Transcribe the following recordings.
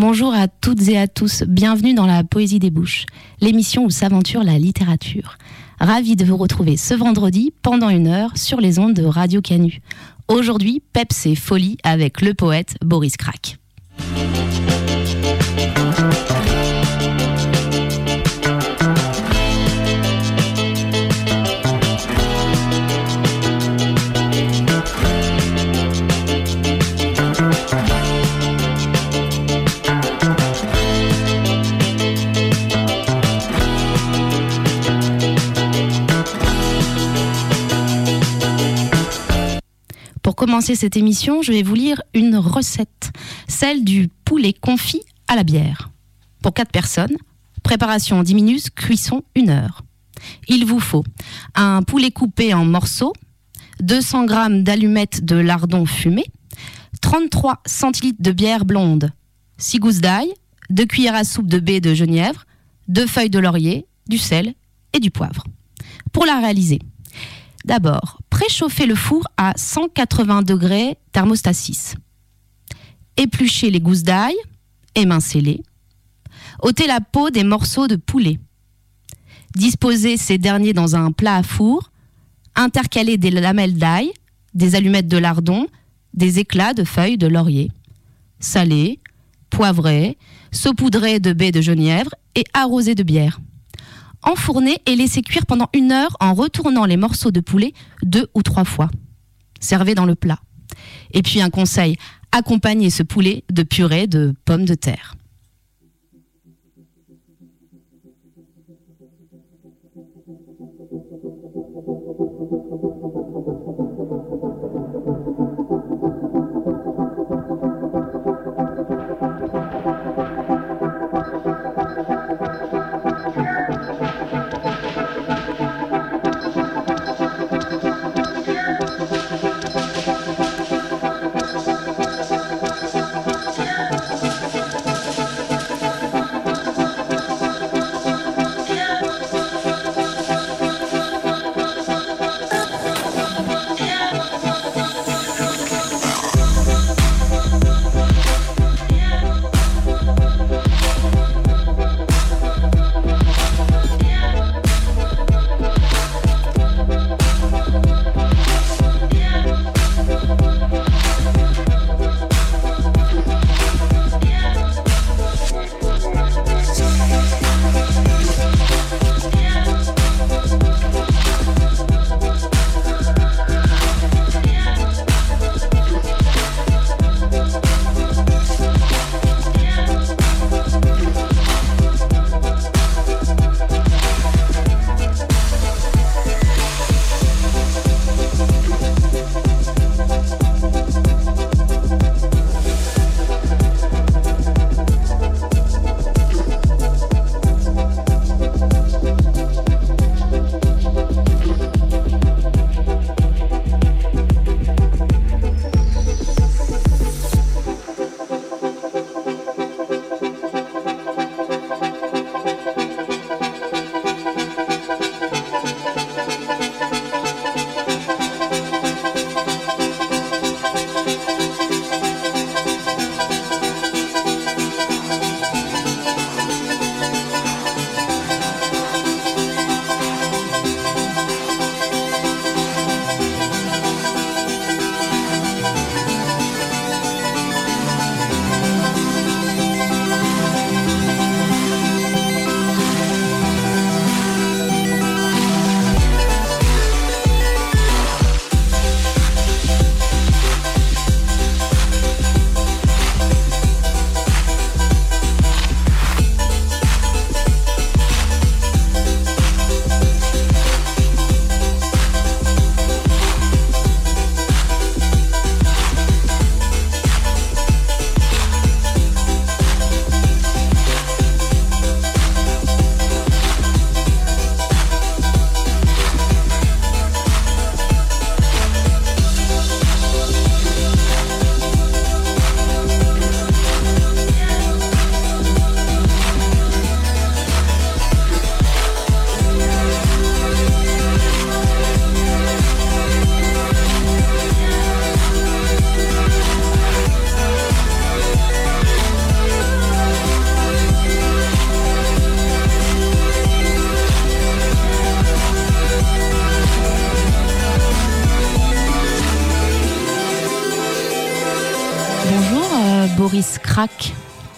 Bonjour à toutes et à tous, bienvenue dans la Poésie des Bouches, l'émission où s'aventure la littérature. Ravi de vous retrouver ce vendredi pendant une heure sur les ondes de Radio Canu. Aujourd'hui, Peps et Folie avec le poète Boris Crac. Commencer cette émission, je vais vous lire une recette, celle du poulet confit à la bière. Pour 4 personnes, préparation 10 minutes, cuisson 1 heure. Il vous faut un poulet coupé en morceaux, 200 g d'allumettes de lardon fumé, 33 centilitres de bière blonde, 6 gousses d'ail, 2 cuillères à soupe de baie de genièvre, 2 feuilles de laurier, du sel et du poivre. Pour la réaliser, D'abord, préchauffez le four à 180 degrés thermostat 6. Épluchez les gousses d'ail, émincez-les. ôtez la peau des morceaux de poulet. Disposez ces derniers dans un plat à four. Intercalez des lamelles d'ail, des allumettes de lardon, des éclats de feuilles de laurier. Salez, poivrez, saupoudrez de baies de genièvre et arrosez de bière enfournez et laissez cuire pendant une heure en retournant les morceaux de poulet deux ou trois fois. Servez dans le plat. Et puis un conseil, accompagnez ce poulet de purée de pommes de terre.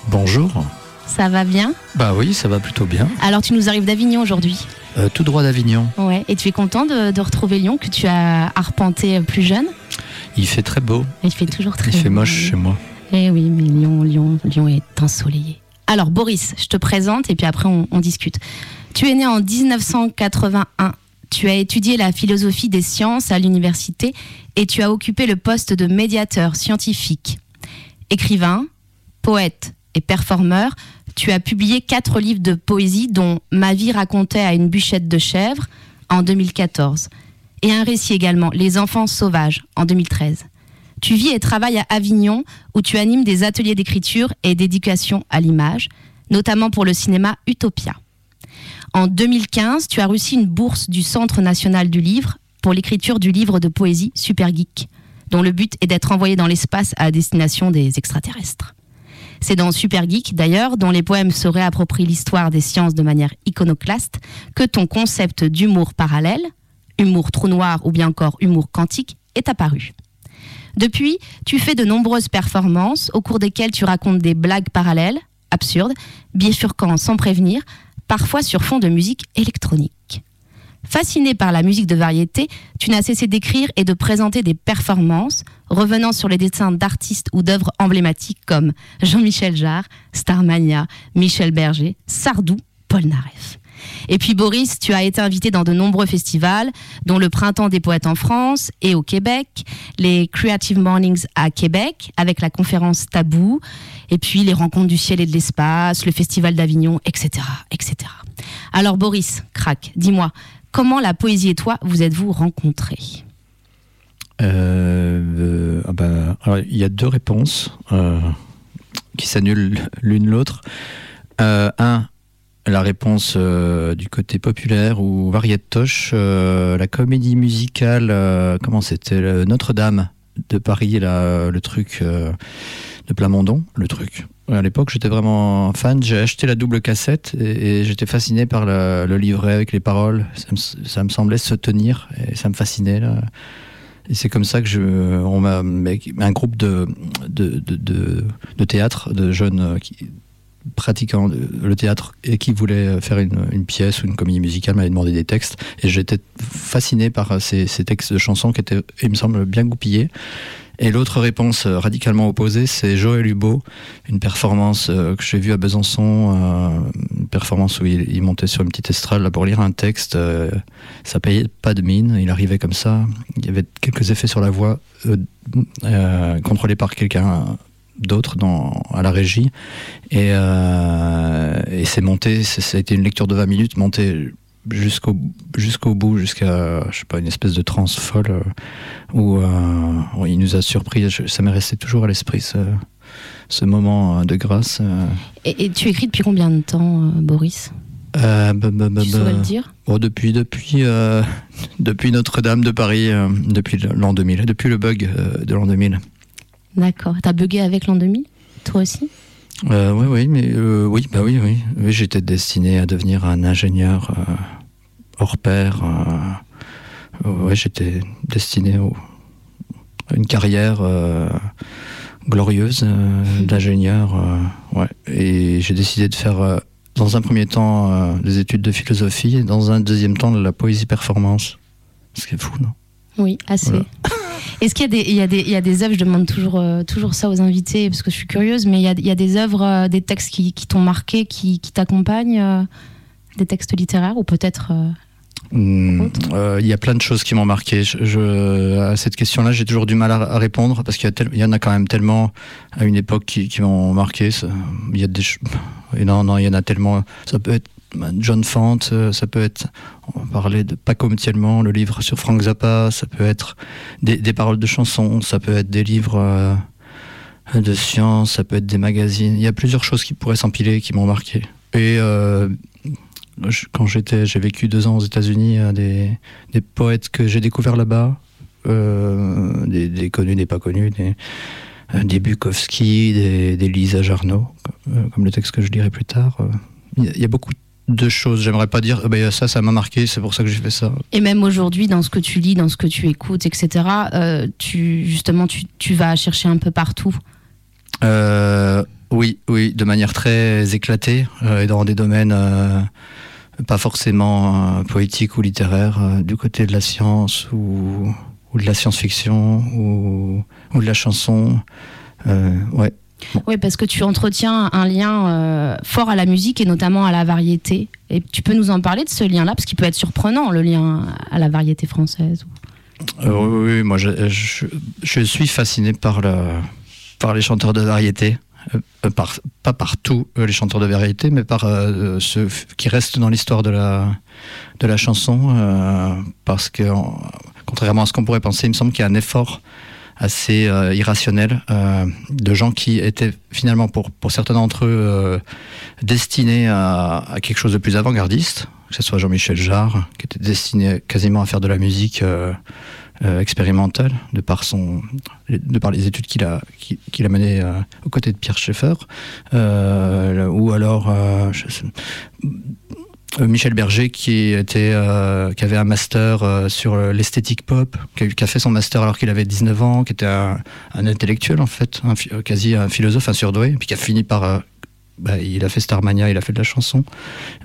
Bonjour. Ça va bien Bah oui, ça va plutôt bien. Alors tu nous arrives d'Avignon aujourd'hui. Euh, tout droit d'Avignon. Ouais. Et tu es content de, de retrouver Lyon que tu as arpenté plus jeune? Il fait très beau. Il fait toujours très Il fait beau. moche chez moi. Eh oui, mais Lyon, Lyon, Lyon est ensoleillé. Alors Boris, je te présente et puis après on, on discute. Tu es né en 1981. Tu as étudié la philosophie des sciences à l'université et tu as occupé le poste de médiateur scientifique. Écrivain, poète et performeur, tu as publié quatre livres de poésie dont Ma vie racontait à une bûchette de chèvre en 2014 et un récit également, Les enfants sauvages en 2013. Tu vis et travailles à Avignon où tu animes des ateliers d'écriture et d'éducation à l'image, notamment pour le cinéma Utopia. En 2015, tu as reçu une bourse du Centre national du livre pour l'écriture du livre de poésie Super Geek, dont le but est d'être envoyé dans l'espace à destination des extraterrestres. C'est dans Super Geek, d'ailleurs, dont les poèmes se réapproprient l'histoire des sciences de manière iconoclaste, que ton concept d'humour parallèle, humour trou noir ou bien encore humour quantique, est apparu. Depuis, tu fais de nombreuses performances au cours desquelles tu racontes des blagues parallèles, absurdes, bifurquant sans prévenir, parfois sur fond de musique électronique. Fasciné par la musique de variété, tu n'as cessé d'écrire et de présenter des performances, revenant sur les dessins d'artistes ou d'œuvres emblématiques comme Jean-Michel Jarre, Starmania, Michel Berger, Sardou, Paul Naref. Et puis Boris, tu as été invité dans de nombreux festivals, dont le Printemps des poètes en France et au Québec, les Creative Mornings à Québec, avec la conférence Tabou, et puis les rencontres du ciel et de l'espace, le Festival d'Avignon, etc., etc. Alors Boris, crac, dis-moi, comment la poésie et toi vous êtes-vous rencontrés Euh, euh, ah alors, il y a deux réponses euh, qui s'annulent l'une l'autre. Un, la réponse du côté populaire ou variétoche, la comédie musicale, comment c'était Notre-Dame de Paris, le truc de Plamondon, le truc. À l'époque, j'étais vraiment fan. J'ai acheté la double cassette et, j'étais fasciné par le, livret avec les paroles. Ça me, semblait se tenir et ça me fascinait. Là. Et c'est comme ça que je, on m'a, un groupe de, de, de, de, théâtre, de jeunes euh, pratiquant le- théâtre et qui voulaient faire une, pièce ou une comédie musicale m'avaient demandé des textes. Et j'étais fasciné par ces, ces textes de chansons qui étaient, il me semble, bien goupillés. Et l'autre réponse euh, radicalement opposée, c'est Joël Hubo, une performance euh, que j'ai vue à Besançon, euh, une performance où il, montait sur une petite estrade pour lire un texte. ça payait pas de mine, il arrivait comme ça. Il y avait quelques effets sur la voix contrôlés par quelqu'un d'autre à la régie. Et, euh, et c'est monté, c'est- ça a été une lecture de 20 minutes, monté jusqu'au jusqu'au bout, jusqu'à je sais pas une espèce de transe folle euh, où, euh, il nous a surpris. Je- ça m'est resté toujours à l'esprit ce, ce moment euh, de grâce. et, et tu écris depuis combien de temps, Boris? Euh, bah, bah, bah, Tu bah. le dire? Oh, depuis depuis euh, depuis Notre-Dame de Paris, depuis l'an 2000, depuis le bug de l'an 2000. D'accord. T'as bugué avec l'an 2000 Toi aussi? Euh, oui, oui, mais euh, oui, bah oui, oui. Oui, j'étais destiné à devenir un ingénieur euh, hors pair. Ouais, j'étais destiné au- à une carrière glorieuse d'ingénieur. ouais. Et j'ai décidé de faire, dans un premier temps, des études de philosophie et dans un deuxième temps, de la poésie performance. Ce qui est fou, non? Oui, assez. Voilà. Est-ce qu'il y a des, il y a œuvres, je demande toujours, euh, toujours ça aux invités parce que je suis curieuse, mais il y a, il y a des œuvres, euh, des textes qui, qui t'ont marqué, qui, qui t'accompagnent, euh, des textes littéraires ou peut-être. euh, Il y a plein de choses qui m'ont marqué. Je, je- à cette question-là, j'ai toujours du mal à, à répondre parce qu'il y, a tel- il y en a quand même tellement à une époque qui, qui m'ont marqué. Ça- Il y a des, non, non, il y en a tellement. Ça peut être John Fante, euh, ça peut être. On parlait de Paco Mtielman, le livre sur Frank Zappa. Ça peut être des, paroles de chansons. Ça peut être des livres. euh, de science, ça peut être des magazines. Il y a plusieurs choses qui pourraient s'empiler, qui m'ont marqué. Et euh, quand j'étais, j'ai vécu deux ans aux États-Unis, des, des poètes que j'ai découverts là-bas, des, connus, des pas connus, des, des Bukowski, des, Lisa Jarno, comme le texte que je lirai plus tard. il y a beaucoup de choses. J'aimerais pas dire, Ah ben, ça, ça m'a marqué, c'est pour ça que j'ai fait ça. Et même aujourd'hui, dans ce que tu lis, dans ce que tu écoutes, etc., euh, tu, justement, tu, tu vas chercher un peu partout. Euh, oui, oui, de manière très éclatée euh, et dans des domaines pas forcément poétiques ou littéraires, du côté de la science ou, ou de la science-fiction ou, ou de la chanson. Euh, Oui, parce que tu entretiens un lien euh, fort à la musique et notamment à la variété. Et tu peux nous en parler de ce lien-là, parce qu'il peut être surprenant, le lien à la variété française. Euh, oui, oui, moi je, je, je suis fasciné par, le, par les chanteurs de variété. Euh, par, pas par tous euh, les chanteurs de variété, mais par euh, ceux qui restent dans l'histoire de la, de la chanson. parce que, en- contrairement à ce qu'on pourrait penser, il me semble qu'il y a un effort assez euh, irrationnel euh, de gens qui étaient finalement, pour, pour certains d'entre eux, euh, destinés à, quelque chose de plus avant-gardiste, que ce soit Jean-Michel Jarre, qui était destiné quasiment à faire de la musique euh, expérimentale, de par, son, de par les études qu'il a, qu'il a menées aux côtés de Pierre Schaeffer, ou alors Michel Berger qui était euh, qui avait un master euh, sur euh, l'esthétique pop, qui a, fait son master alors qu'il avait 19 ans, qui était un, intellectuel en fait, euh, quasi un philosophe, un surdoué, puis qui a fini par euh, bah, il a fait Starmania, il a fait de la chanson.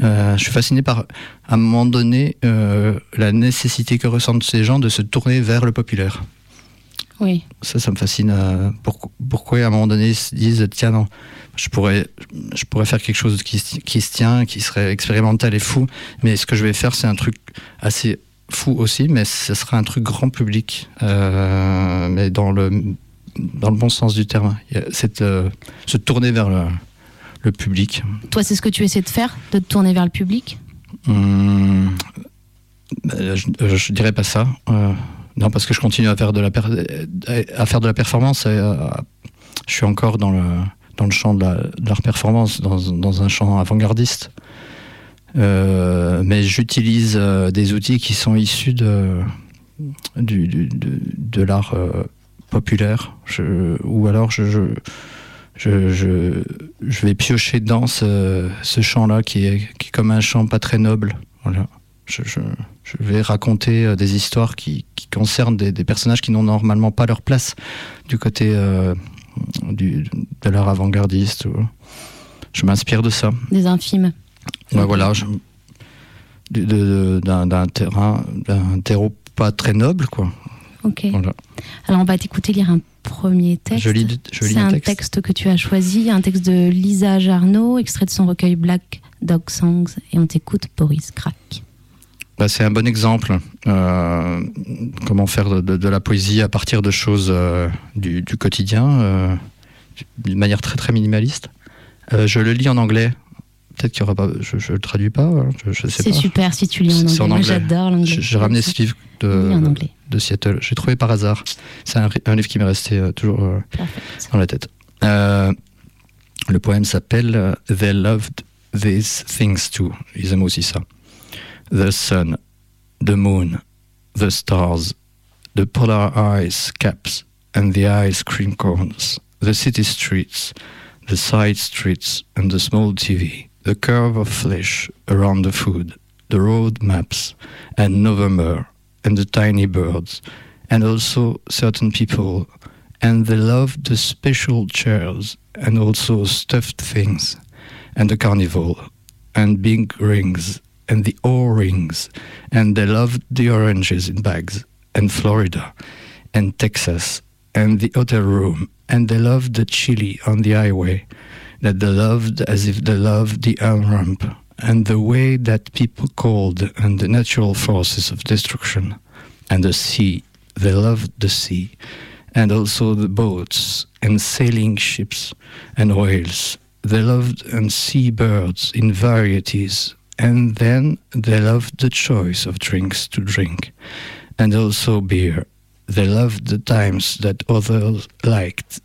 Euh, je suis fasciné par, à un moment donné, euh, la nécessité que ressentent ces gens de se tourner vers le populaire. Oui. Ça, ça me fascine. euh, pourquoi, pourquoi à un moment donné ils se disent tiens non, je pourrais, je pourrais faire quelque chose qui, se- qui se tient, qui serait expérimental et fou, mais ce que je vais faire, c'est un truc assez fou aussi, mais ce sera un truc grand public, euh, mais dans le dans le bon sens du terme. Cette, euh, se tourner vers le, le public. Toi, c'est ce que tu essaies de faire, de te tourner vers le public? Hum, euh, je, je dirais pas ça. Non, parce que je continue à faire de la, à faire de la performance. Euh, je suis encore dans le, dans le champ de la- l'art performance, dans, dans un champ avant-gardiste. Euh, mais j'utilise euh, des outils qui sont issus de, de, de l'art populaire. Ou alors je, je, je, je, je vais piocher dans ce, ce champ-là qui est, qui est comme un champ pas très noble. Voilà. Je, je, vais raconter euh, des histoires qui, qui concernent des, des personnages qui n'ont normalement pas leur place du côté euh, du, de l'art avant-gardiste. Je m'inspire de ça. Des infimes. Ouais, voilà, je- de- de- d'un d'un terrain, d'un terreau pas très noble, quoi. Ok. Voilà. Alors, on va t'écouter lire un premier texte. Je lis, je lis C'est un un texte. texte. que tu as choisi, un texte de Lisa Jarno, extrait de son recueil Black Dog Songs. Et on t'écoute, Boris Crack. Bah, c'est un bon exemple. euh, comment faire de, de- de la poésie à partir de choses euh, du, du quotidien, euh, d'une manière très très minimaliste. Euh, je le lis en anglais. Peut-être qu'il y aura pas. Je, je le traduis pas. hein, Je, je sais C'est super si tu lis en anglais. en j'adore l'anglais. J'ai ramené ce livre de, de Seattle. J'ai trouvé par hasard. C'est un, un livre qui m'est resté toujours dans la tête. Le poème s'appelle They loved these things too. Ils aiment aussi ça. The sun, the moon, the stars, the polar ice caps and the ice cream cones, the city streets, the side streets and the small TV, the curve of flesh around the food, the road maps and November and the tiny birds, and also certain people and they loved the special chairs and also stuffed things and the carnival and big rings and the O-rings and they loved the oranges in bags and Florida and Texas and the hotel room and they loved the chili on the highway that they loved as if they loved the on-ramp and the way that people called and the natural forces of destruction and the sea they loved the sea and also the boats and sailing ships and whales. They loved and sea birds in varieties, and then they loved the choice of drinks to drink, and also beer. They loved the times that others liked,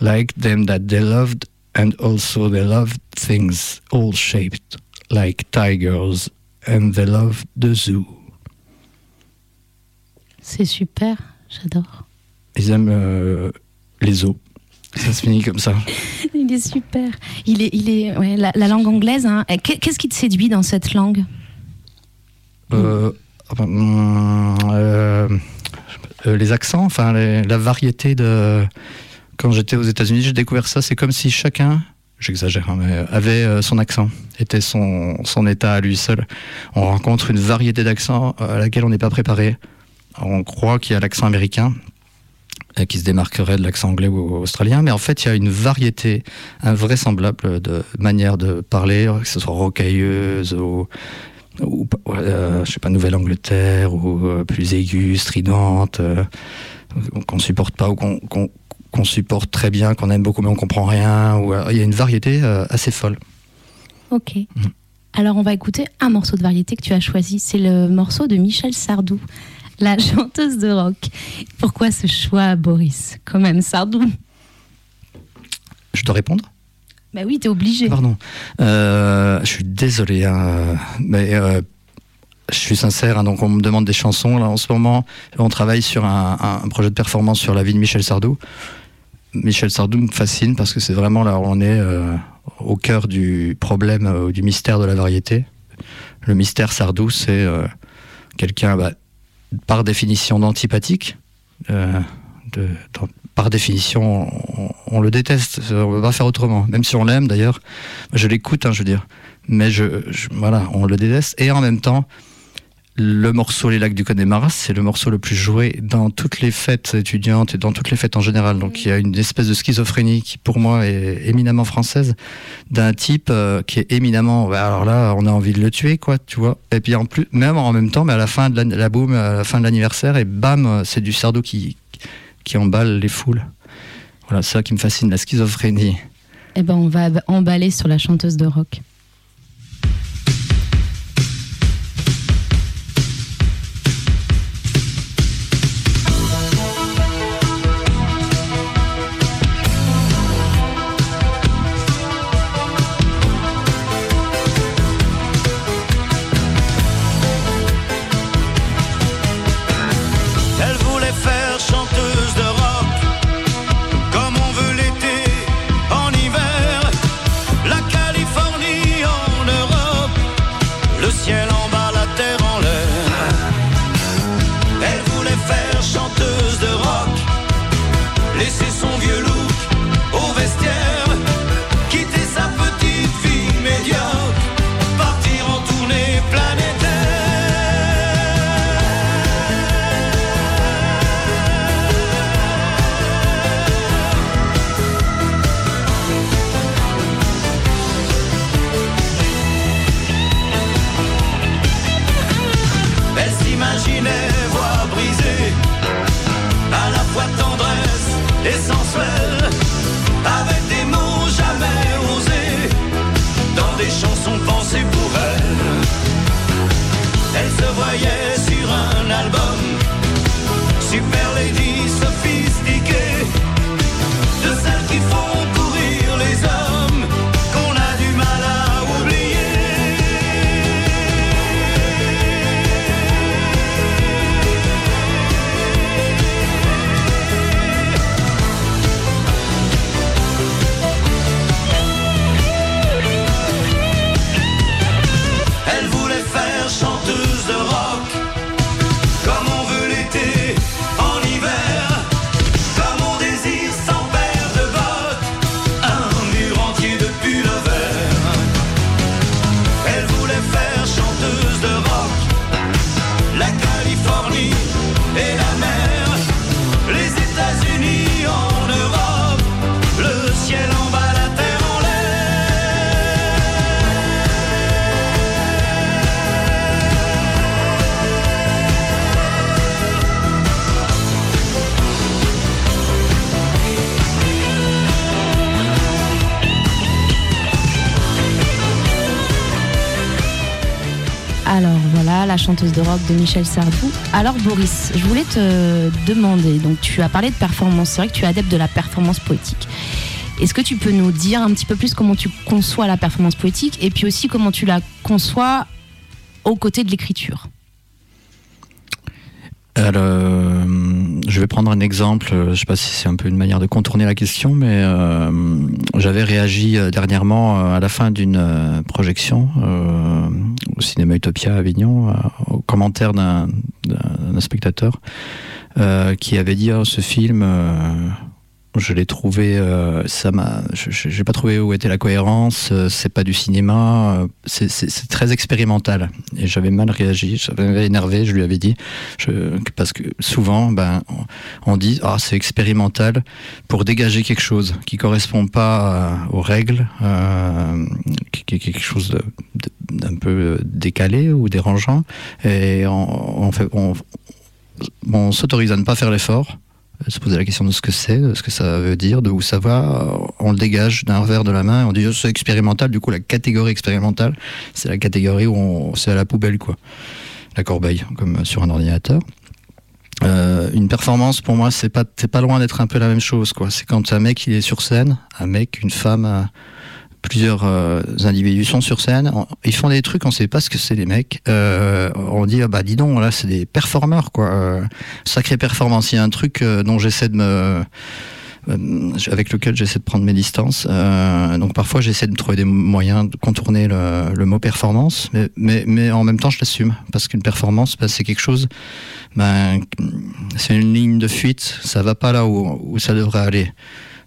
liked them that they loved, and also they loved things all shaped like tigers, and they loved the zoo. C'est super. J'adore. Ils aiment euh, les eaux. Ça se finit comme ça. Il est super. Il est, il est, ouais, la, la langue anglaise. hein. Qu'est- Qu'est-ce qui te séduit dans cette langue? Euh, enfin, hum, euh, euh, les accents, enfin les- la variété de quand j'étais aux États-Unis, j'ai découvert ça. C'est comme si chacun, j'exagère, hein, mais avait son accent, était son, son état à lui seul. On rencontre une variété d'accents à laquelle on n'est pas préparé. On croit qu'il y a l'accent américain, qui se démarquerait de l'accent anglais ou australien, mais en fait, il y a une variété invraisemblable de manières de parler, que ce soit rocailleuse ou, ou euh, je sais pas, Nouvelle-Angleterre, ou euh, plus aiguë, stridente, euh, qu'on supporte pas ou qu'on supporte très bien, qu'on aime beaucoup mais on comprend rien. Ou, euh, il y a une variété euh, assez folle. Ok. Alors on va écouter un morceau de variété que tu as choisi. C'est le morceau de Michel Sardou, la chanteuse de rock. Pourquoi ce choix, Boris Quand même, Sardou? Je dois répondre? Bah oui, t'es obligé. Pardon. Euh, je suis désolé, hein, mais euh, je suis sincère. hein, donc, on me demande des chansons. Là, en ce moment, on travaille sur un, un projet de performance sur la vie de Michel Sardou. Michel Sardou me fascine parce que c'est vraiment là où on est euh, au cœur du problème, du mystère de la variété. Le mystère Sardou, c'est quelqu'un, bah, par définition, d'antipathique. euh, par définition, on, le déteste. On ne peut pas faire autrement. Même si on l'aime, d'ailleurs. Je l'écoute, hein, je veux dire. Mais je- voilà, on le déteste. Et en même temps, le morceau Les Lacs du Connemara, c'est le morceau le plus joué dans toutes les fêtes étudiantes et dans toutes les fêtes en général. Donc il y a une espèce de schizophrénie qui, pour moi, est éminemment française, d'un type euh, qui est éminemment. bah, alors là, on a envie de le tuer, quoi, tu vois. Et puis en plus, même en même temps, mais à la fin de la, boum, à la fin de l'anniversaire, et bam, euh, c'est du Sardou qui, qui emballe les foules. Voilà, c'est ça qui me fascine, la schizophrénie. Eh ben, on va emballer sur la chanteuse de rock. Chanteuse de rock de Michel Sardou. Alors Boris, je voulais te demander, donc tu as parlé de performance, c'est vrai que tu es adepte de la performance poétique. Est-ce que tu peux nous dire un petit peu plus comment tu conçois la performance poétique et puis aussi comment tu la conçois aux côtés de l'écriture? Alors, euh, je vais prendre un exemple. Je ne sais pas si c'est un peu une manière de contourner la question, mais euh, j'avais réagi euh, dernièrement à la fin d'une projection au cinéma Utopia à Avignon euh, au commentaire d'un spectateur euh, qui avait dit oh, ce film, euh, Je l'ai trouvé, euh, ça m'a, j'ai pas trouvé où était la cohérence. euh, c'est pas du cinéma, euh, c'est- très expérimental. Et j'avais mal réagi, j'avais énervé. Je lui avais dit, parce que souvent, ben, on, dit, ah, c'est expérimental pour dégager quelque chose qui correspond pas euh, aux règles, euh, qui, est quelque chose d'un peu décalé ou dérangeant. Et on s'autorise à ne pas faire l'effort, se poser la question de ce que c'est, de ce que ça veut dire, de où ça va. On le dégage d'un revers de la main. On dit oh, c'est expérimental. Du coup, la catégorie expérimentale, c'est la catégorie où on, c'est à la poubelle, quoi. La corbeille, comme sur un ordinateur. Euh, une performance, pour moi, c'est pas, c'est pas loin d'être un peu la même chose, quoi. C'est quand un mec il est sur scène, un mec, une femme, euh, plusieurs euh, individus sont sur scène, ils font des trucs, on sait pas ce que c'est les mecs. Euh, on dit ah bah dis donc là c'est des performeurs quoi, Euh, sacrée performance. Il y a un truc euh, dont j'essaie de me avec lequel j'essaie de prendre mes distances. Donc parfois j'essaie de trouver des moyens de contourner le, mot performance, mais, mais, mais en même temps je l'assume parce qu'une performance bah, c'est quelque chose, ben, c'est une ligne de fuite, ça va pas là où ça devrait aller.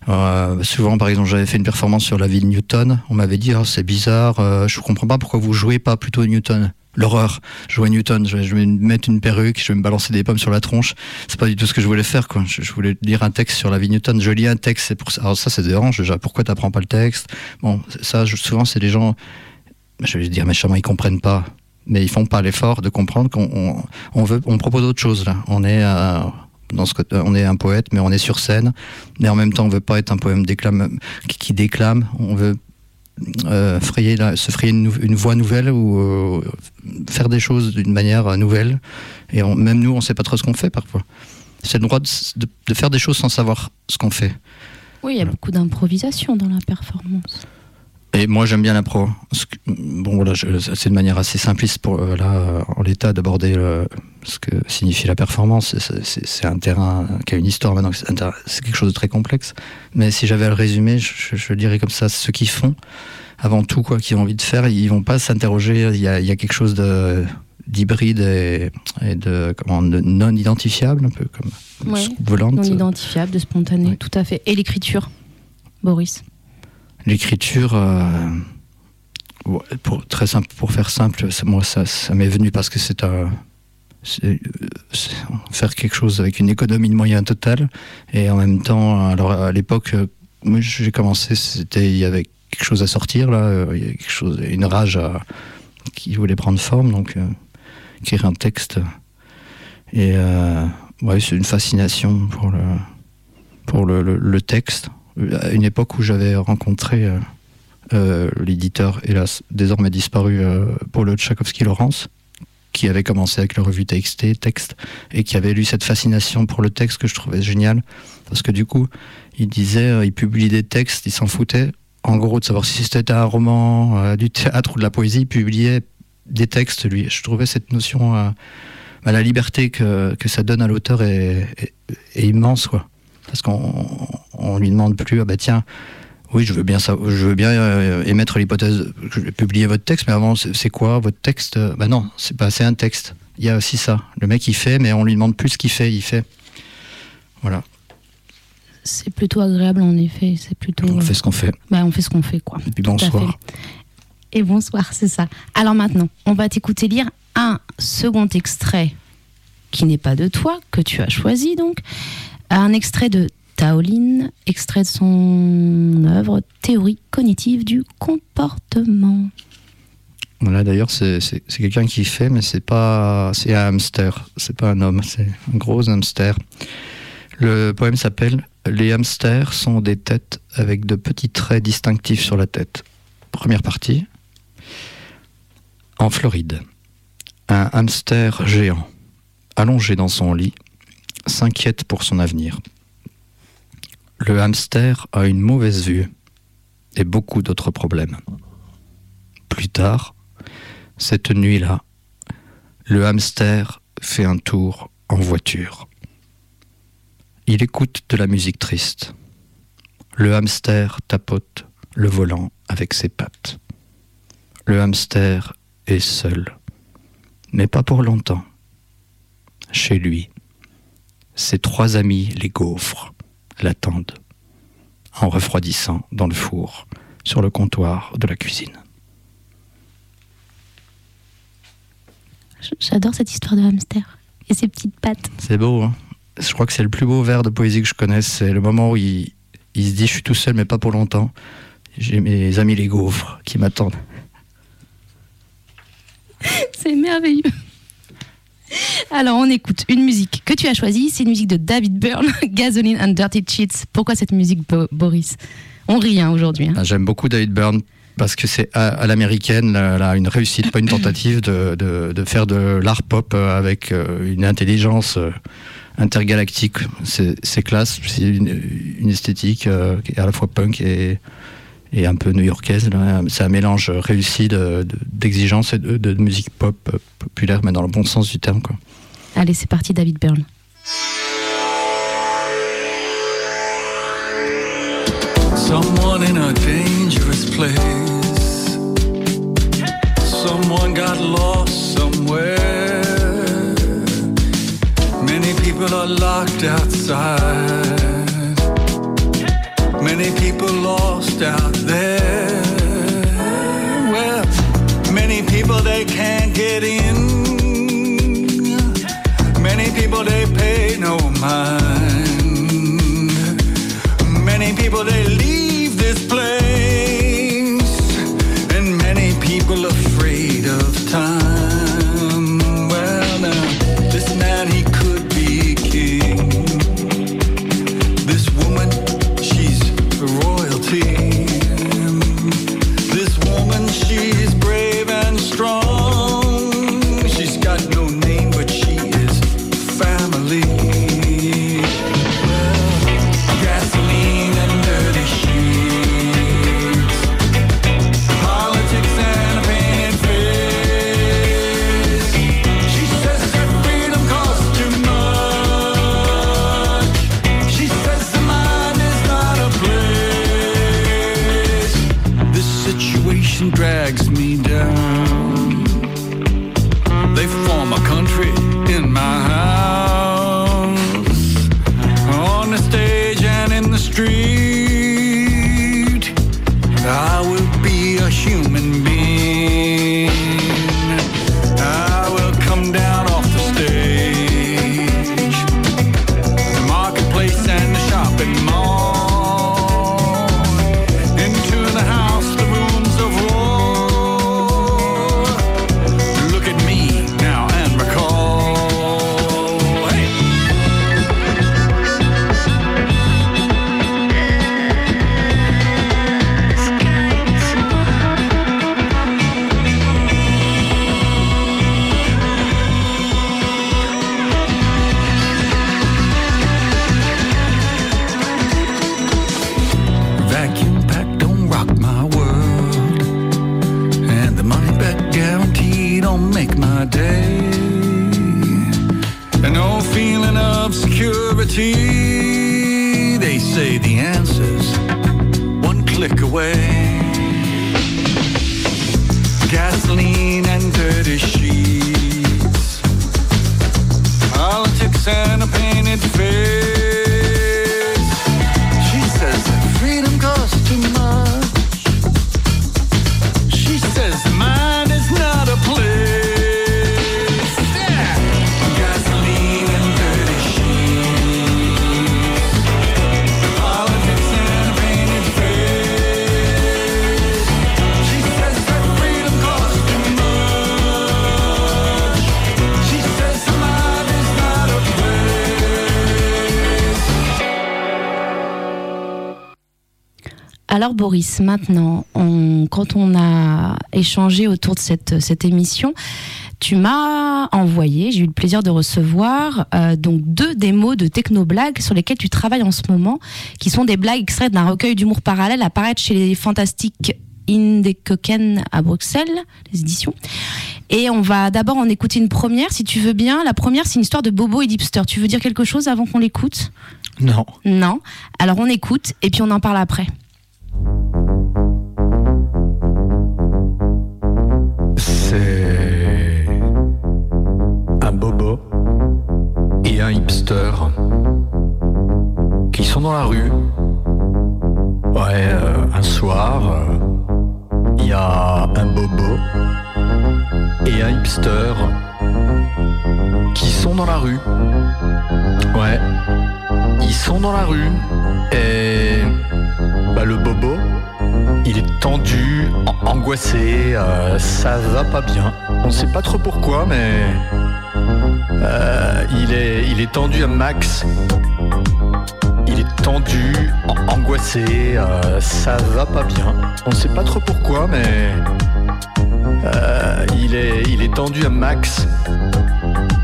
Euh, souvent, par exemple, j'avais fait une performance sur la vie de Newton. On m'avait dit, oh, c'est bizarre, euh, je comprends pas pourquoi vous jouez pas plutôt Newton. L'horreur, jouer Newton, je vais, me mettre une perruque, je vais me balancer des pommes sur la tronche. C'est pas du tout ce que je voulais faire. Je, voulais lire un texte sur la vie Newton. Je lis un texte, c'est pour ça. Alors ça, c'est dérange déjà. Pourquoi t'apprends pas le texte? Bon, ça, je- souvent, c'est des gens. Je vais dire méchamment, ils comprennent pas, mais ils font pas l'effort de comprendre qu'on propose autre chose là. On est euh, dans ce côté- on est un poète, mais on est sur scène, mais en même temps, on veut pas être un poème déclame, qui, qui déclame. On veut euh, frayer la- se frayer une, une voie nouvelle ou euh, faire des choses d'une manière euh, nouvelle. Et on- même nous, on sait pas trop ce qu'on fait parfois. C'est le droit de, s- de- de faire des choses sans savoir ce qu'on fait. Oui, il y a beaucoup d'improvisation dans la performance. Et moi, j'aime bien l'impro. Bon, voilà, c'est une manière assez simpliste pour euh, là, en l'état, d'aborder ce que signifie la performance. C'est- un terrain qui a une histoire maintenant. C'est quelque chose de très complexe. Mais si j'avais à le résumer, je, je- dirais comme ça ceux qui font, avant tout, quoi, qui ont envie de faire, ils vont pas s'interroger. Il y a, il y a quelque chose de d'hybride et, et de, comment, de non identifiable, un peu comme Ouais, volante. Non identifiable, de spontané, Ouais. tout à fait. Et l'écriture, Boris? L'écriture, euh, pour, très simple, pour faire simple, moi ça, m'est venu parce que c'est un euh, faire quelque chose avec une économie de moyens totale. Et en même temps, alors à l'époque, euh, moi j'ai commencé, c'était il y avait quelque chose à sortir là, il y avait quelque chose, une rage qui voulait prendre forme, donc écrire un texte. Et ouais, c'est une fascination pour le pour le- le texte à une époque où j'avais rencontré euh, euh, l'éditeur, hélas, désormais disparu, euh, Paul Tchaikovsky-Laurence, qui avait commencé avec la revue TXT, Texte, et qui avait lu cette fascination pour le texte que je trouvais génial, parce que du coup, il disait, il publiait des textes, il s'en foutait, en gros, de savoir si c'était un roman, du théâtre ou de la poésie, il publiait des textes, lui. Je trouvais cette notion, bah, la liberté que, que ça donne à l'auteur est, est- est immense, quoi parce qu'on on lui demande plus ah bah tiens oui je veux bien ça je veux bien euh, émettre l'hypothèse je vais publier votre texte mais avant c'est quoi votre texte? Bah non c'est pas c'est un texte il y a aussi ça le mec il fait mais on lui demande plus ce qu'il fait il fait voilà C'est plutôt agréable en effet. C'est plutôt. on fait ce qu'on fait Bah, on fait ce qu'on fait, quoi. et puis bonsoir. Et bonsoir, c'est ça. Alors maintenant, on va t'écouter lire un second extrait qui n'est pas de toi, que tu as choisi donc. Un extrait de Taoline, extrait de son œuvre Théorie cognitive du comportement. Voilà, d'ailleurs, c'est quelqu'un qui fait, mais c'est pas, c'est un hamster. C'est pas un homme, c'est un gros hamster. Le poème s'appelle Les hamsters sont des têtes avec de petits traits distinctifs sur la tête. Première partie. En Floride, un hamster géant, allongé dans son lit, s'inquiète pour son avenir. Le hamster a une mauvaise vue et beaucoup d'autres problèmes. Plus tard, cette nuit-là, le hamster fait un tour en voiture. Il écoute de la musique triste. Le hamster tapote le volant avec ses pattes. Le hamster est seul, mais pas pour longtemps. Chez lui, ses trois amis, les gaufres, l'attendent. en refroidissant dans le four sur le comptoir de la cuisine. J'adore cette histoire de hamster et ses petites pattes. C'est beau, hein Je crois que c'est le plus beau vers de poésie que je connaisse. C'est le moment où il, il se dit Je suis tout seul, mais pas pour longtemps. J'ai mes amis les gaufres qui m'attendent. C'est merveilleux. Alors, on écoute une musique que tu as choisie. C'est une musique de David Byrne, Gasoline and Dirty Cheats. Pourquoi cette musique, Bo- Boris? On rit hein, aujourd'hui. hein. Ah, J'aime beaucoup David Byrne parce que c'est à, à l'américaine là, une réussite, pas une tentative de, faire de l'art pop euh, avec euh, une intelligence euh, intergalactique. C'est classe, c'est une, une esthétique qui est à la fois punk et, et un peu new-yorkaise. C'est un mélange réussi de- de- d'exigence et de, de musique pop euh, populaire, mais dans le bon sens du terme. Quoi. Allez, c'est parti, David Byrne. Someone in a dangerous place. Someone got lost somewhere. Many people are locked outside. Many people lost out can't get in. Many people they pay no mind. Many people they leave Alors Boris, maintenant, on- quand on a échangé autour de cette, cette émission, tu m'as envoyé, j'ai eu le plaisir de recevoir euh, donc deux démos de techno-blagues sur lesquelles tu travailles en ce moment, qui sont des blagues extraites d'un recueil d'humour parallèle à paraître chez les Fantastiques Indekoken à Bruxelles, les éditions. Et on va d'abord en écouter une première, si tu veux bien. La première, c'est une histoire de Bobo et d'Hipster. Tu veux dire quelque chose avant qu'on l'écoute? Non. Non. Alors on écoute et puis on en parle après. C'est un bobo et un hipster qui sont dans la rue Ouais, euh, un soir, euh, il y a un bobo et un hipster qui sont dans la rue. Ouais, ils sont dans la rue et bah, le bobo, il est tendu, an- angoissé, euh, ça va pas bien. On sait pas trop pourquoi, mais euh, il, est, il est tendu à max. Il est tendu, an- angoissé, euh, ça va pas bien. On sait pas trop pourquoi, mais il, est, il est tendu à max.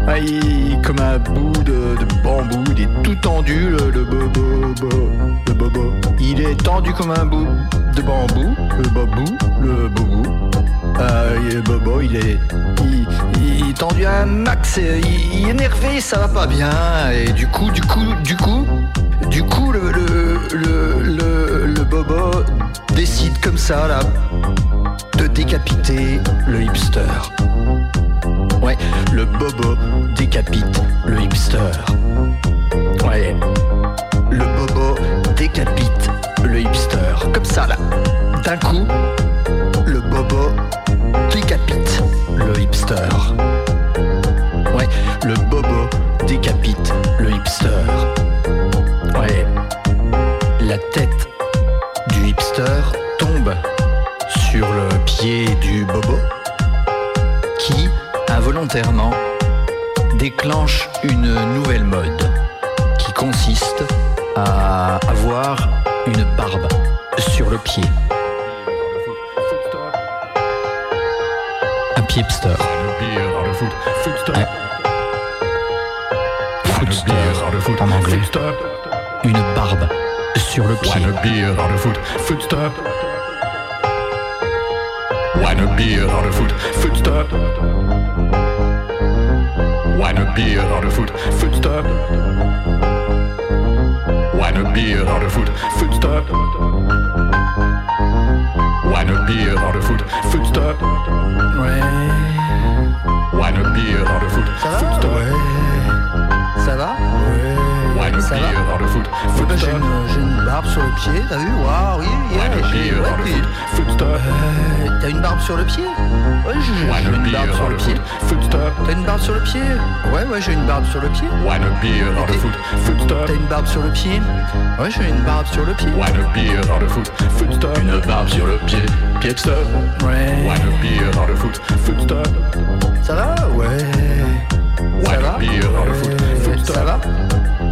Ah, il- comme un bout de, bambou, il est tout tendu, le, le bobo, bo- le bobo. Il est tendu comme un bout de bambou, le bobou, le bobo. Euh, bobo, il est, il, est tendu à un max, il, est énervé, ça va pas bien. Et du coup, du coup, du coup, du coup, le, le, le, le bobo décide comme ça, là, de décapiter le hipster. Ouais, le bobo décapite le hipster. Ouais, le bobo décapite le hipster. Comme ça, là. D'un coup, sur le pied Ouais, j'ai une beer barbe sur le pied. foot, footstep. T'as une barbe sur le pied Ouais, ouais, j'ai une barbe sur le pied. Wine a beer on the foot, footstep. T'as une barbe sur le pied Ouais, j'ai une barbe sur le pied. Wine a beer on the foot, footstep. Une barbe sur le pied, piedstep. Ouais. Beer on the foot, footstep. Ça va Ouais. Ça va a beer on the foot, Ouais. Ça va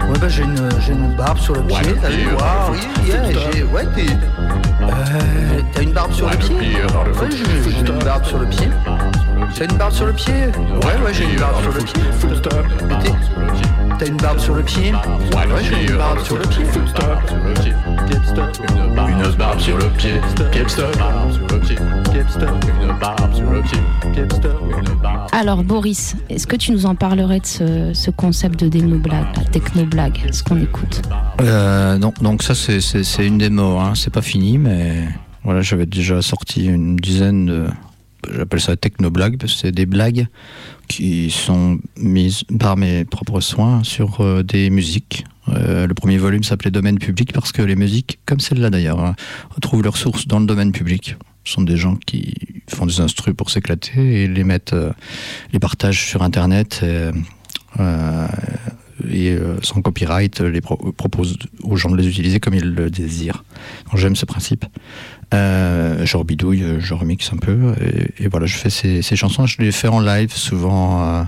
Ouais, bah j'ai une, une barbe sur le pied, t'as vu Waouh, yeah, j'ai... Ouais, t'es... Euh, T'as une barbe sur le pied the Ouais, j'ai une barbe sur le pied. T'as une barbe sur le pied? Ouais, ouais, j'ai une barbe sur le pied. T'as une barbe sur le pied Ouais, j'ai une barbe sur le pied. Une barbe sur le pied. Une barbe sur le pied. Alors Boris, est-ce que tu nous en parlerais de ce, ce concept de la techno-blague, ce qu'on écoute? Euh, non, donc ça c'est une démo, hein. c'est pas fini, mais voilà, j'avais déjà sorti une dizaine de, j'appelle ça techno-blagues, parce que c'est des blagues qui sont mises par mes propres soins sur euh, des musiques. Euh, le premier volume s'appelait Domaine public parce que les musiques, comme celle-là d'ailleurs, hein, trouvent leur source dans le domaine public. Ce sont des gens qui font des instrus pour s'éclater et les mettent, euh, les partagent sur Internet. et, et euh, sans copyright, les pro- propose aux gens de les utiliser comme ils le désirent. J'aime ce principe. Euh, je rebidouille, euh, je remixe un peu, et, voilà, je fais ces, chansons. Je les fais en live, souvent euh,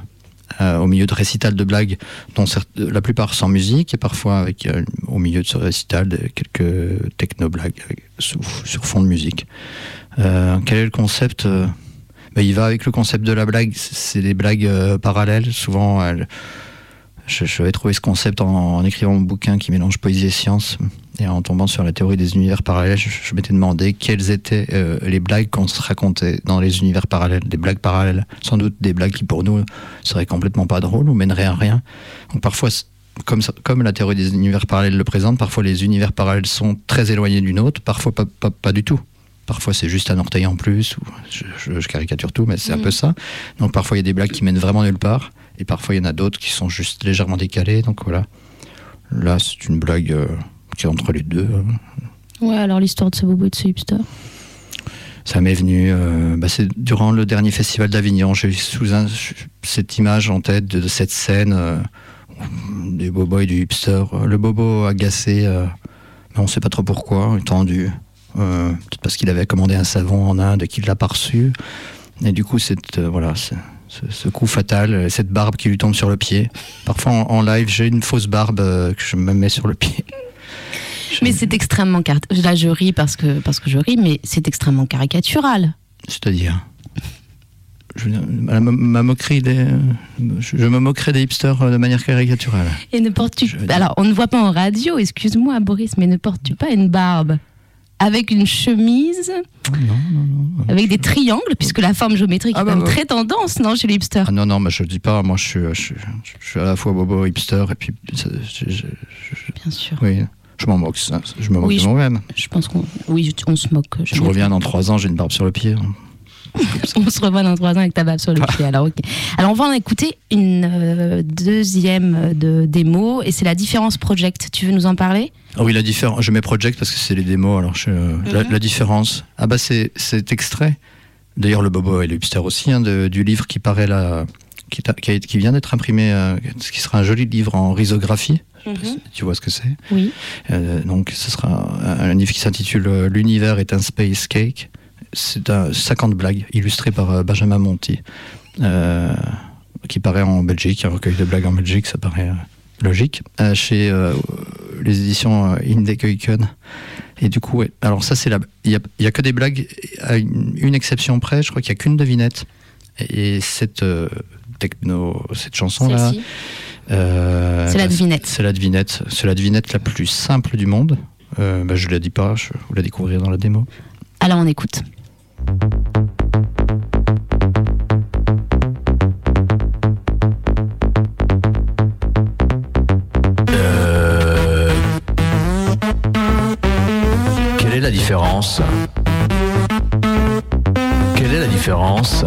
euh, au milieu de récitals de blagues, dont la plupart sans musique, et parfois avec euh, au milieu de ce récital quelques techno-blagues avec- sous- sur fond de musique. Euh, quel est le concept Euh, ben, Il va avec le concept de la blague, c'est des blagues euh, parallèles, souvent je, je vais trouver ce concept en, en écrivant mon bouquin qui mélange poésie et science. Et en tombant sur la théorie des univers parallèles, je, je m'étais demandé quelles étaient euh, les blagues qu'on se racontait dans les univers parallèles, des blagues parallèles. Sans doute des blagues qui pour nous seraient complètement pas drôles ou mèneraient à rien. Donc parfois, comme, ça- comme la théorie des univers parallèles le présente, parfois les univers parallèles sont très éloignés d'une autre, parfois pas, pas, pas du tout. Parfois c'est juste un orteil en plus, ou je, je- je caricature tout, mais c'est un Mhm. peu ça. Donc parfois il y a des blagues qui mènent vraiment nulle part, et parfois il y en a d'autres qui sont juste légèrement décalées. Donc voilà. Là c'est une blague euh, qui est entre les deux. hein. Ouais, alors l'histoire de ce bobo et de ce hipster. Ça m'est venu, euh, bah, c'est durant le dernier festival d'Avignon, j'ai eu sous un- cette image en tête de, de cette scène euh, du bobo et du hipster. Le bobo agacé, mais on ne sait pas trop pourquoi, tendu. Peut-être parce qu'il avait commandé un savon en Inde et qu'il l'a pas reçu. Et du coup, cette, voilà, ce, coup fatal, euh, cette barbe qui lui tombe sur le pied. Parfois en, en live, j'ai une fausse barbe euh, que je me mets sur le pied. Mais c'est extrêmement car... Là, je ris parce que, parce que je ris, mais c'est extrêmement caricatural. C'est-à-dire je, ma, ma moquerie des, je, je me moquerais des hipsters euh, de manière caricaturale. Et ne portes-tu Alors, on ne voit pas en radio, excuse-moi, Boris, mais ne portes-tu pas une barbe? Avec une chemise, avec des triangles, puisque la forme géométrique Ah est bah quand même ouais. très tendance, non, chez les hipsters Ah non, non, mais je dis pas, moi je suis, je, suis- je suis à la fois bobo, hipster, et puis Bien sûr. oui, je m'en moque, ça, je me moque Oui, de moi-même. Je pense qu'on oui, on se moque. Je reviens dans trois ans, j'ai une barbe sur le pied. On se revoit dans trois ans avec ta barbe sur le pied. Alors. Alors, on va en écouter une euh, deuxième euh, de démo, et c'est la différence project. Tu veux nous en parler? Ah oui, la différence. Je mets project parce que c'est les démos. Alors, je- la, la différence. Ah bah c'est cet extrait. D'ailleurs, le bobo et le hipster aussi hein, de- du livre qui paraît là, qui, est- qui a- qui vient d'être imprimé, euh, ce qui sera un joli livre en risographie. Si Tu vois ce que c'est Oui. Donc, ce sera un, un livre qui s'intitule L'univers est un space cake. C'est un 50 blagues illustrées par euh, Benjamin Monti, euh, qui paraît en Belgique, un recueil de blagues en Belgique, ça paraît euh, logique, chez les éditions Indekeuken. Et du coup, ouais, alors ça, c'est la. Il n'y a, que des blagues, à une, une exception près, je crois qu'il n'y a qu'une devinette. Et cette techno, cette chanson-là. Euh, C'est la bah, devinette. C'est la devinette. C'est la devinette la plus simple du monde. Euh, bah, je ne la dis pas, je vous la découvrir dans la démo. Alors, on écoute. Euh, Quelle est la différence Quelle est la différence?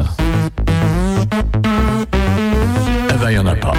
Eh ben, il n'y en a pas.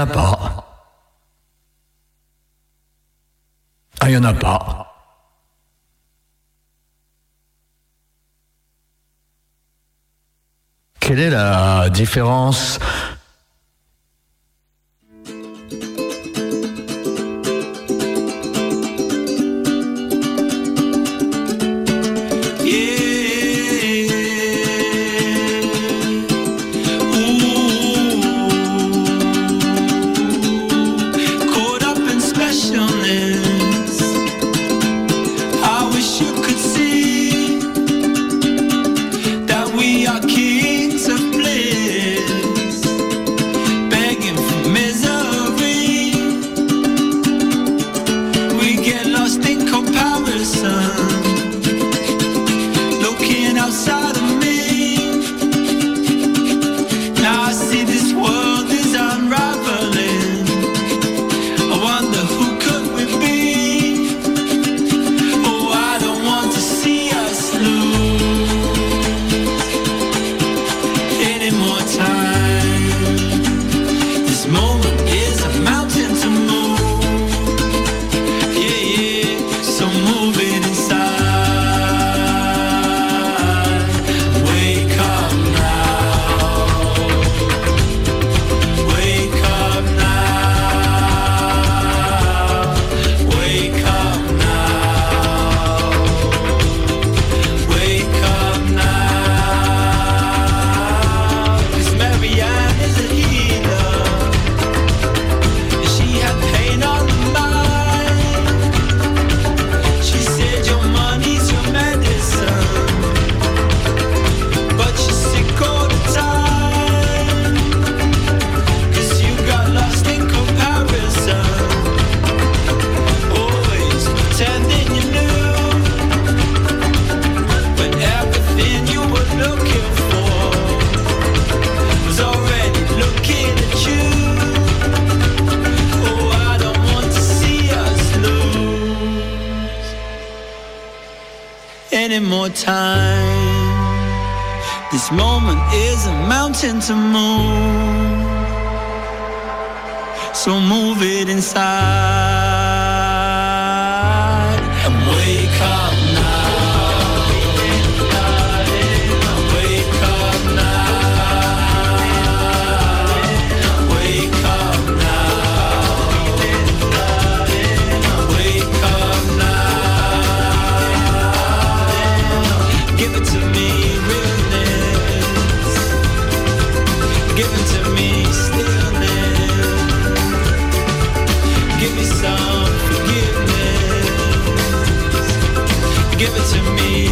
A pas. Ah, il y en a pas. Quelle est la différence This moment is a mountain to move. So move it inside Give it to me,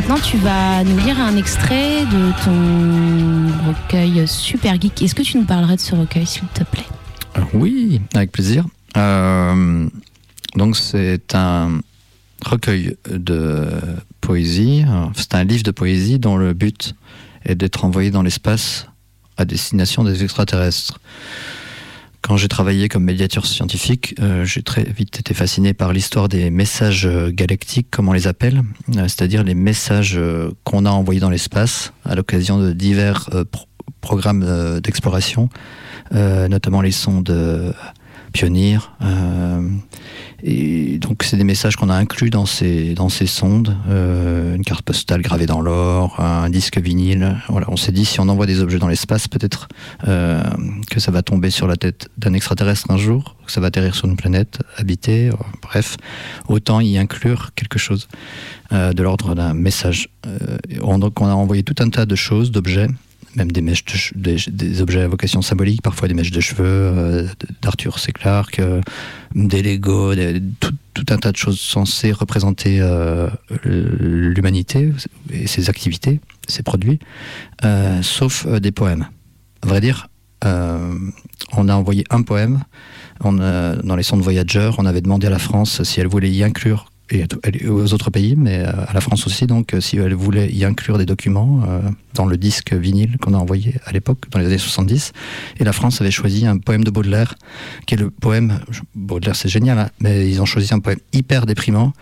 maintenant tu vas nous lire un extrait de ton recueil Super Geek. Est-ce que tu nous parlerais de ce recueil, s'il te plaît? Alors, Oui, avec plaisir. Euh, donc c'est un recueil de poésie, Alors, c'est un livre de poésie dont le but est d'être envoyé dans l'espace à destination des extraterrestres. Quand j'ai travaillé comme médiateur scientifique, euh, j'ai très vite été fasciné par l'histoire des messages euh, galactiques, comme on les appelle, euh, c'est-à-dire les messages qu'on a envoyés dans l'espace à l'occasion de divers pro- programmes d'exploration, notamment les sondes Pioneer. euh, et donc, c'est des messages qu'on a inclus dans ces, dans ces sondes. euh, une carte postale gravée dans l'or, un disque vinyle. Voilà, on s'est dit, si on envoie des objets dans l'espace, peut-être euh, que ça va tomber sur la tête d'un extraterrestre un jour, que ça va atterrir sur une planète habitée. euh, bref, autant y inclure quelque chose de l'ordre d'un message. On, donc, on a envoyé tout un tas de choses, d'objets même des mèches de che- des, objets à vocation symbolique, parfois des mèches de cheveux euh, d'Arthur C. Clarke, euh, des Lego, tout, un tas de choses censées représenter euh, l'humanité et ses activités, ses produits, sauf des poèmes. À vrai dire, on a envoyé un poème. Dans les sondes Voyager, on avait demandé à la France si elle voulait y inclure et aux autres pays, mais euh, à la France aussi, donc euh, si elle voulait y inclure des documents euh, dans le disque vinyle qu'on a envoyé à l'époque, dans les années 70. Et la France avait choisi un poème de Baudelaire, qui est le poème, Baudelaire c'est génial, hein, mais ils ont choisi un poème hyper déprimant,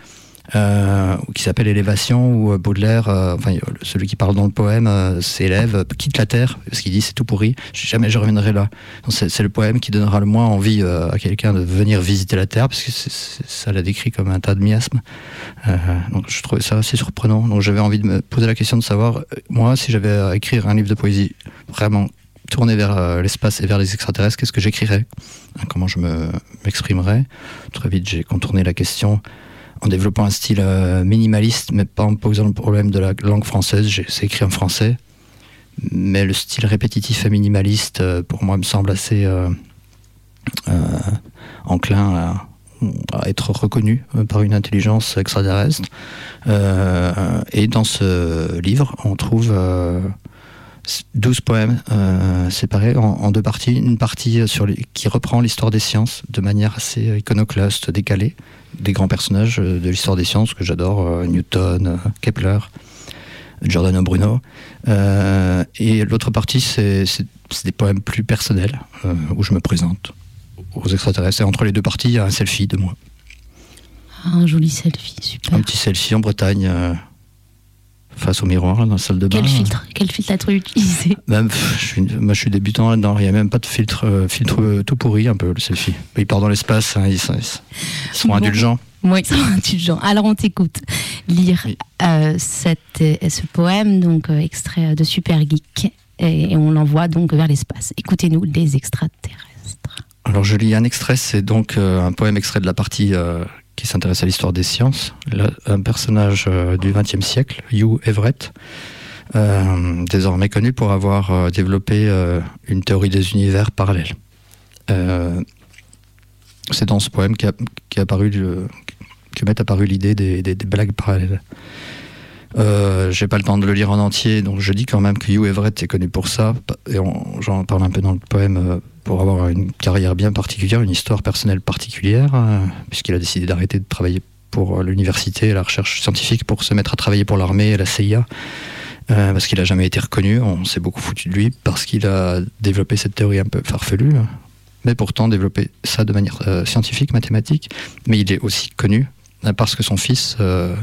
euh, qui s'appelle Élévation, où euh, Baudelaire, euh, enfin celui qui parle dans le poème, s'élève, quitte la terre, parce qu'il dit c'est tout pourri, jamais je reviendrai là. C'est le poème qui donnera le moins envie à quelqu'un de venir visiter la terre, parce que ça l'a décrit comme un tas de miasmes. Donc je trouvais ça assez surprenant. Donc j'avais envie de me poser la question de savoir, moi, si j'avais à écrire un livre de poésie vraiment tourné vers l'espace et vers les extraterrestres, qu'est-ce que j'écrirais? Hein, Comment je me- m'exprimerais? Très vite, j'ai contourné la question en développant un style euh, minimaliste, mais pas en posant le problème de la langue française. C'est écrit en français, mais le style répétitif et minimaliste, euh, pour moi, me semble assez euh, enclin à, être reconnu par une intelligence extraterrestre. Et dans ce livre, on trouve 12 poèmes euh, séparés en, en deux parties. Une partie sur les- qui reprend l'histoire des sciences de manière assez iconoclaste, décalée. Des grands personnages euh, de l'histoire des sciences que j'adore, euh, Newton, euh, Kepler, Giordano Bruno. Euh, et l'autre partie, c'est des poèmes plus personnels, euh, où je me présente aux extraterrestres. Et entre les deux parties, il y a un selfie de moi. Un joli selfie, super. Un petit selfie en Bretagne, euh, face au miroir, dans la salle de bain. Quel filtre Quel filtre as-tu utilisé? Je suis, moi, je suis débutant là-dedans. Il n'y a même pas de filtre, euh, filtre euh, tout pourri, un peu, le selfie. Il part dans l'espace, hein, ils, sont- ils sont Bon. indulgents. Oui, c'est indulgent. Alors on t'écoute lire euh, cette, ce poème, donc extrait de Super Geek, et, et on l'envoie donc vers l'espace. Écoutez-nous, les extraterrestres. Alors, je lis un extrait, c'est donc euh, un poème extrait de la partie euh, qui s'intéresse à l'histoire des sciences. Un personnage euh, du XXe siècle, Hugh Everett, euh, désormais connu pour avoir euh, développé une théorie des univers parallèles. C'est dans ce poème qu'a qu apparu l'idée des- des blagues parallèles. Euh, J'ai pas le temps de le lire en entier, donc je dis quand même que Hugh Everett est connu pour ça, et j'en parle un peu dans le poème, euh, pour avoir une carrière bien particulière, une histoire personnelle particulière, euh, puisqu'il a décidé d'arrêter de travailler pour euh, l'université la recherche scientifique pour se mettre à travailler pour l'armée et la CIA, parce qu'il a jamais été reconnu, on s'est beaucoup foutu de lui, parce qu'il a développé cette théorie un peu farfelue, mais pourtant développé ça de manière scientifique, mathématique, mais il est aussi connu parce que son fils, euh,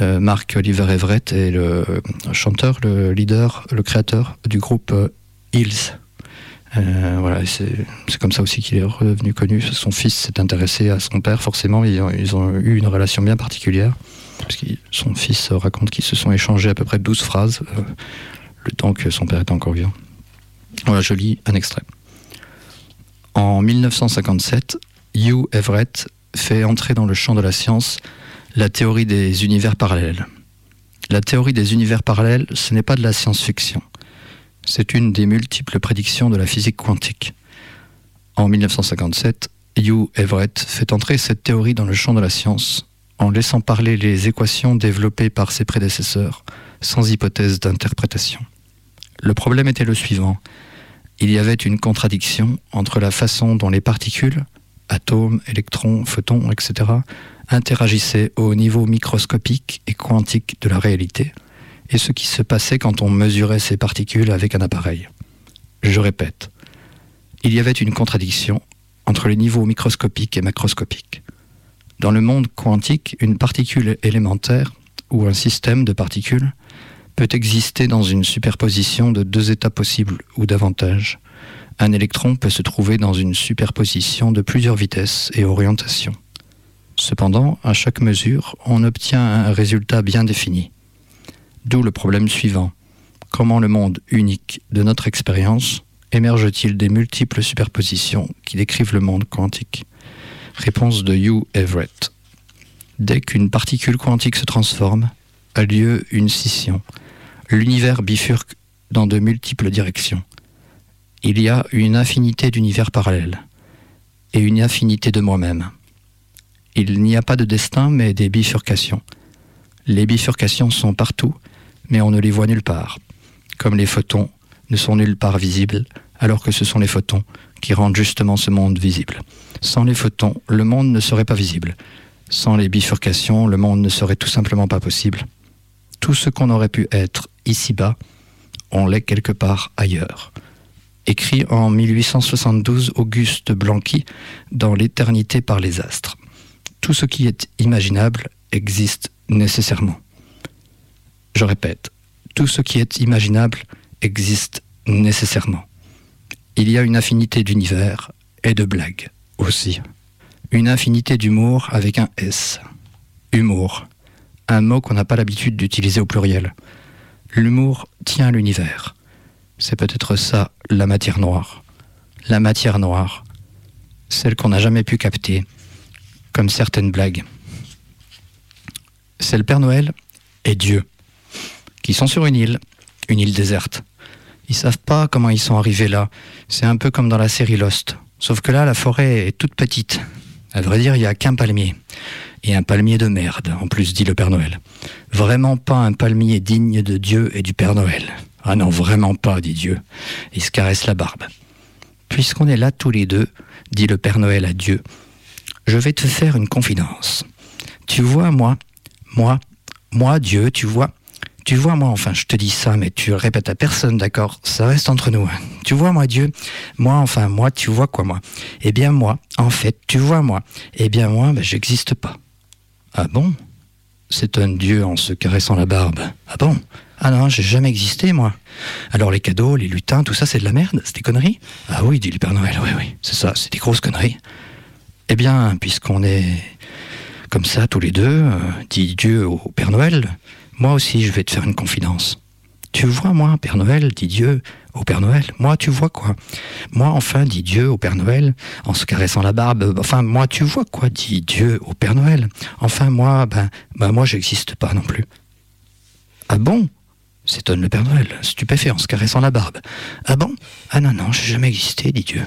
euh, Mark Oliver Everett, est le chanteur, le leader, le créateur du groupe euh, Hills. Euh, voilà, c'est comme ça aussi qu'il est redevenu connu. Son fils s'est intéressé à son père, forcément, ils ont, ils ont eu une relation bien particulière, parce que son fils raconte qu'ils se sont échangés à peu près 12 phrases, euh, le temps que son père était encore vivant. Voilà, je lis un extrait. En 1957, Hugh Everett fait entrer dans le champ de la science la théorie des univers parallèles. La théorie des univers parallèles, ce n'est pas de la science-fiction. C'est une des multiples prédictions de la physique quantique. En 1957, Hugh Everett fait entrer cette théorie dans le champ de la science en laissant parler les équations développées par ses prédécesseurs sans hypothèse d'interprétation. Le problème était le suivant. Il y avait une contradiction entre la façon dont les particules, atomes, électrons, photons, etc., interagissaient au niveau microscopique et quantique de la réalité, et ce qui se passait quand on mesurait ces particules avec un appareil. Je répète, il y avait une contradiction entre les niveaux microscopiques et macroscopiques. Dans le monde quantique, une particule élémentaire, ou un système de particules, peut exister dans une superposition de deux états possibles ou davantage. Un électron peut se trouver dans une superposition de plusieurs vitesses et orientations. Cependant, à chaque mesure, on obtient un résultat bien défini. D'où le problème suivant. Comment le monde unique de notre expérience émerge-t-il des multiples superpositions qui décrivent le monde quantique? Réponse de Hugh Everett. Dès qu'une particule quantique se transforme, a lieu une scission. L'univers bifurque dans de multiples directions. Il y a une infinité d'univers parallèles et une infinité de moi-même. Il n'y a pas de destin, mais des bifurcations. Les bifurcations sont partout, mais on ne les voit nulle part. Comme les photons ne sont nulle part visibles, alors que ce sont les photons qui rendent justement ce monde visible. Sans les photons, le monde ne serait pas visible. Sans les bifurcations, le monde ne serait tout simplement pas possible. Tout ce qu'on aurait pu être ici-bas, on l'est quelque part ailleurs. Écrit en 1872 Auguste Blanqui dans L'éternité par les astres. Tout ce qui est imaginable existe nécessairement. Je répète, tout ce qui est imaginable existe nécessairement. Il y a une infinité d'univers et de blagues aussi. Une infinité d'humour avec un S. Humour. Un mot qu'on n'a pas l'habitude d'utiliser au pluriel. L'humour tient l'univers. C'est peut-être ça, la matière noire. La matière noire, celle qu'on n'a jamais pu capter, comme certaines blagues. C'est le Père Noël et Dieu, qui sont sur une île, une île déserte. Ils savent pas comment ils sont arrivés là. C'est un peu comme dans la série Lost. Sauf que là, la forêt est toute petite. À vrai dire, il n'y a qu'un palmier. Et un palmier de merde, en plus, dit le Père Noël. Vraiment pas un palmier digne de Dieu et du Père Noël. Ah non, vraiment pas, dit Dieu. Il se caresse la barbe. Puisqu'on est là tous les deux, dit le Père Noël à Dieu, je vais te faire une confidence. Tu vois, moi, moi, moi, Dieu, tu vois, tu vois, moi, enfin, je te dis ça, mais tu le répètes à personne, d'accord? Ça reste entre nous. hein. Tu vois, moi, Dieu, moi, enfin, moi, tu vois quoi, moi? Eh bien, moi, en fait, tu vois, moi, eh bien, moi, ben, j'existe pas. Ah bon? S'étonne Dieu en se caressant la barbe. Ah bon? Ah non, j'ai jamais existé, moi. Alors les cadeaux, les lutins, tout ça, c'est de la merde C'est des conneries? Ah oui, dit le Père Noël, oui, oui, c'est ça, c'est des grosses conneries. Eh bien, puisqu'on est comme ça tous les deux, euh, dit Dieu au Père Noël, moi aussi je vais te faire une confidence. Tu vois, moi, Père Noël, dit Dieu au Père Noël, moi, tu vois quoi? Moi, enfin, dit Dieu au Père Noël, en se caressant la barbe, enfin, moi, tu vois quoi, dit Dieu au Père Noël? Enfin, moi, ben, ben moi, j'existe pas non plus. Ah bon? S'étonne le Père Noël, stupéfait en se caressant la barbe. Ah bon? Ah non, non, j'ai jamais existé, dit Dieu.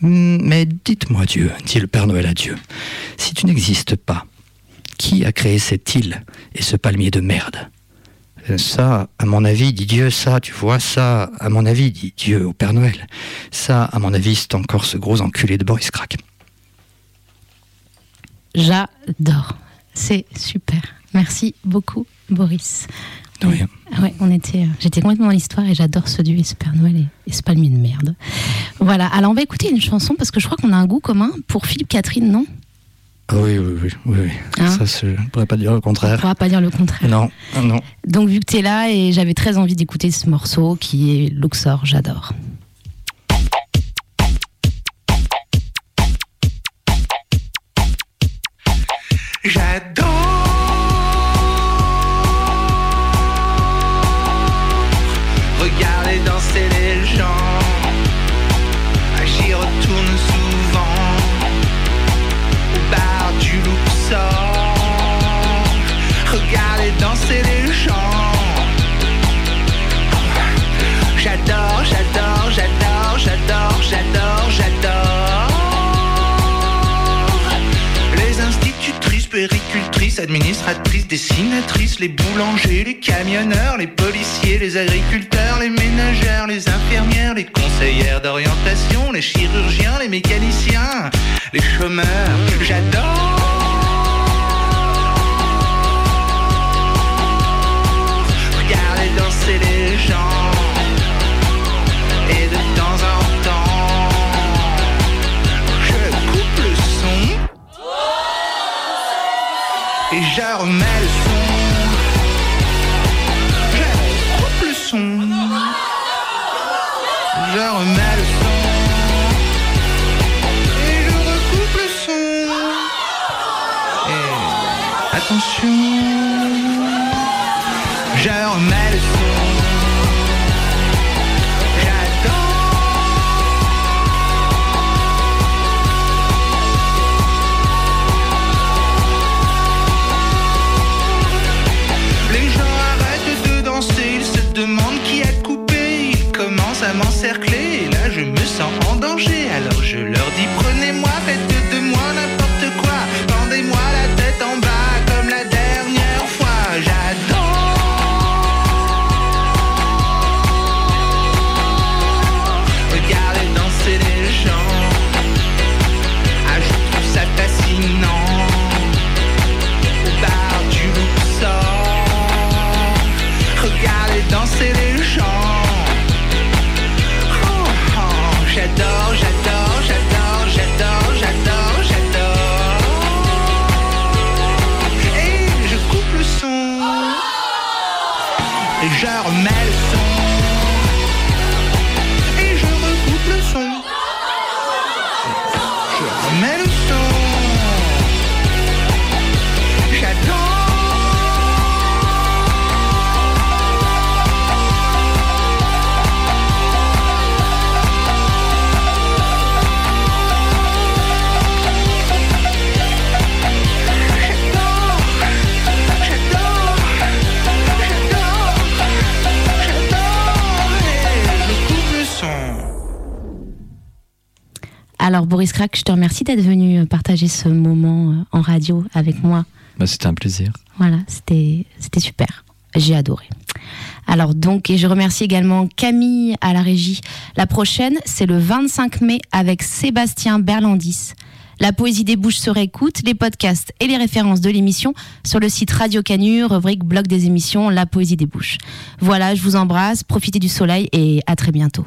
Hmm, Mais dites-moi, Dieu, dit le Père Noël à Dieu, si tu n'existes pas, qui a créé cette île et ce palmier de merde? Euh, Ça, à mon avis, dit Dieu, ça, tu vois, ça, à mon avis, dit Dieu au Père Noël. Ça, à mon avis, c'est encore ce gros enculé de Boris Crack. J'adore. C'est super. Merci beaucoup, Boris. Rien. Ah ouais, on était, euh, j'étais complètement dans l'histoire et j'adore ce Dieu et ce Père Noël et, et ce palmier de merde. Voilà. Alors on va écouter une chanson parce que je crois qu'on a un goût commun pour Philippe Catherine, non? Ah oui, oui, oui, oui. oui. Hein? Ça, je ne pourrais pas dire le On contraire. ne pourra pas dire le contraire. Non, non. Donc vu que tu es là et j'avais très envie d'écouter ce morceau qui est Luxor, j'adore. J'adore administratrices, dessinatrices, les boulangers, les camionneurs, les policiers, les agriculteurs, les ménagères, les infirmières, les conseillères d'orientation, les chirurgiens, les mécaniciens, les chômeurs. J'adore. Regarder danser les gens. Et je remets le son. Je coupe le son. Je remets le son. Et je recoupe le son. Et attention. fait danser les gens. Oh, oh, j'adore, j'adore. Alors Boris Crack, je te remercie d'être venu partager ce moment euh, en radio avec moi. Bah, C'était un plaisir. Voilà, c'était c'était super. J'ai adoré. Alors donc, et je remercie également Camille à la régie. La prochaine, c'est le 25 mai avec Sébastien Berlandis. La poésie des bouches se réécoute, les podcasts et les références de l'émission sur le site Radio Canu, rubrique blog des émissions, La poésie des bouches. Voilà, je vous embrasse, profitez du soleil et à très bientôt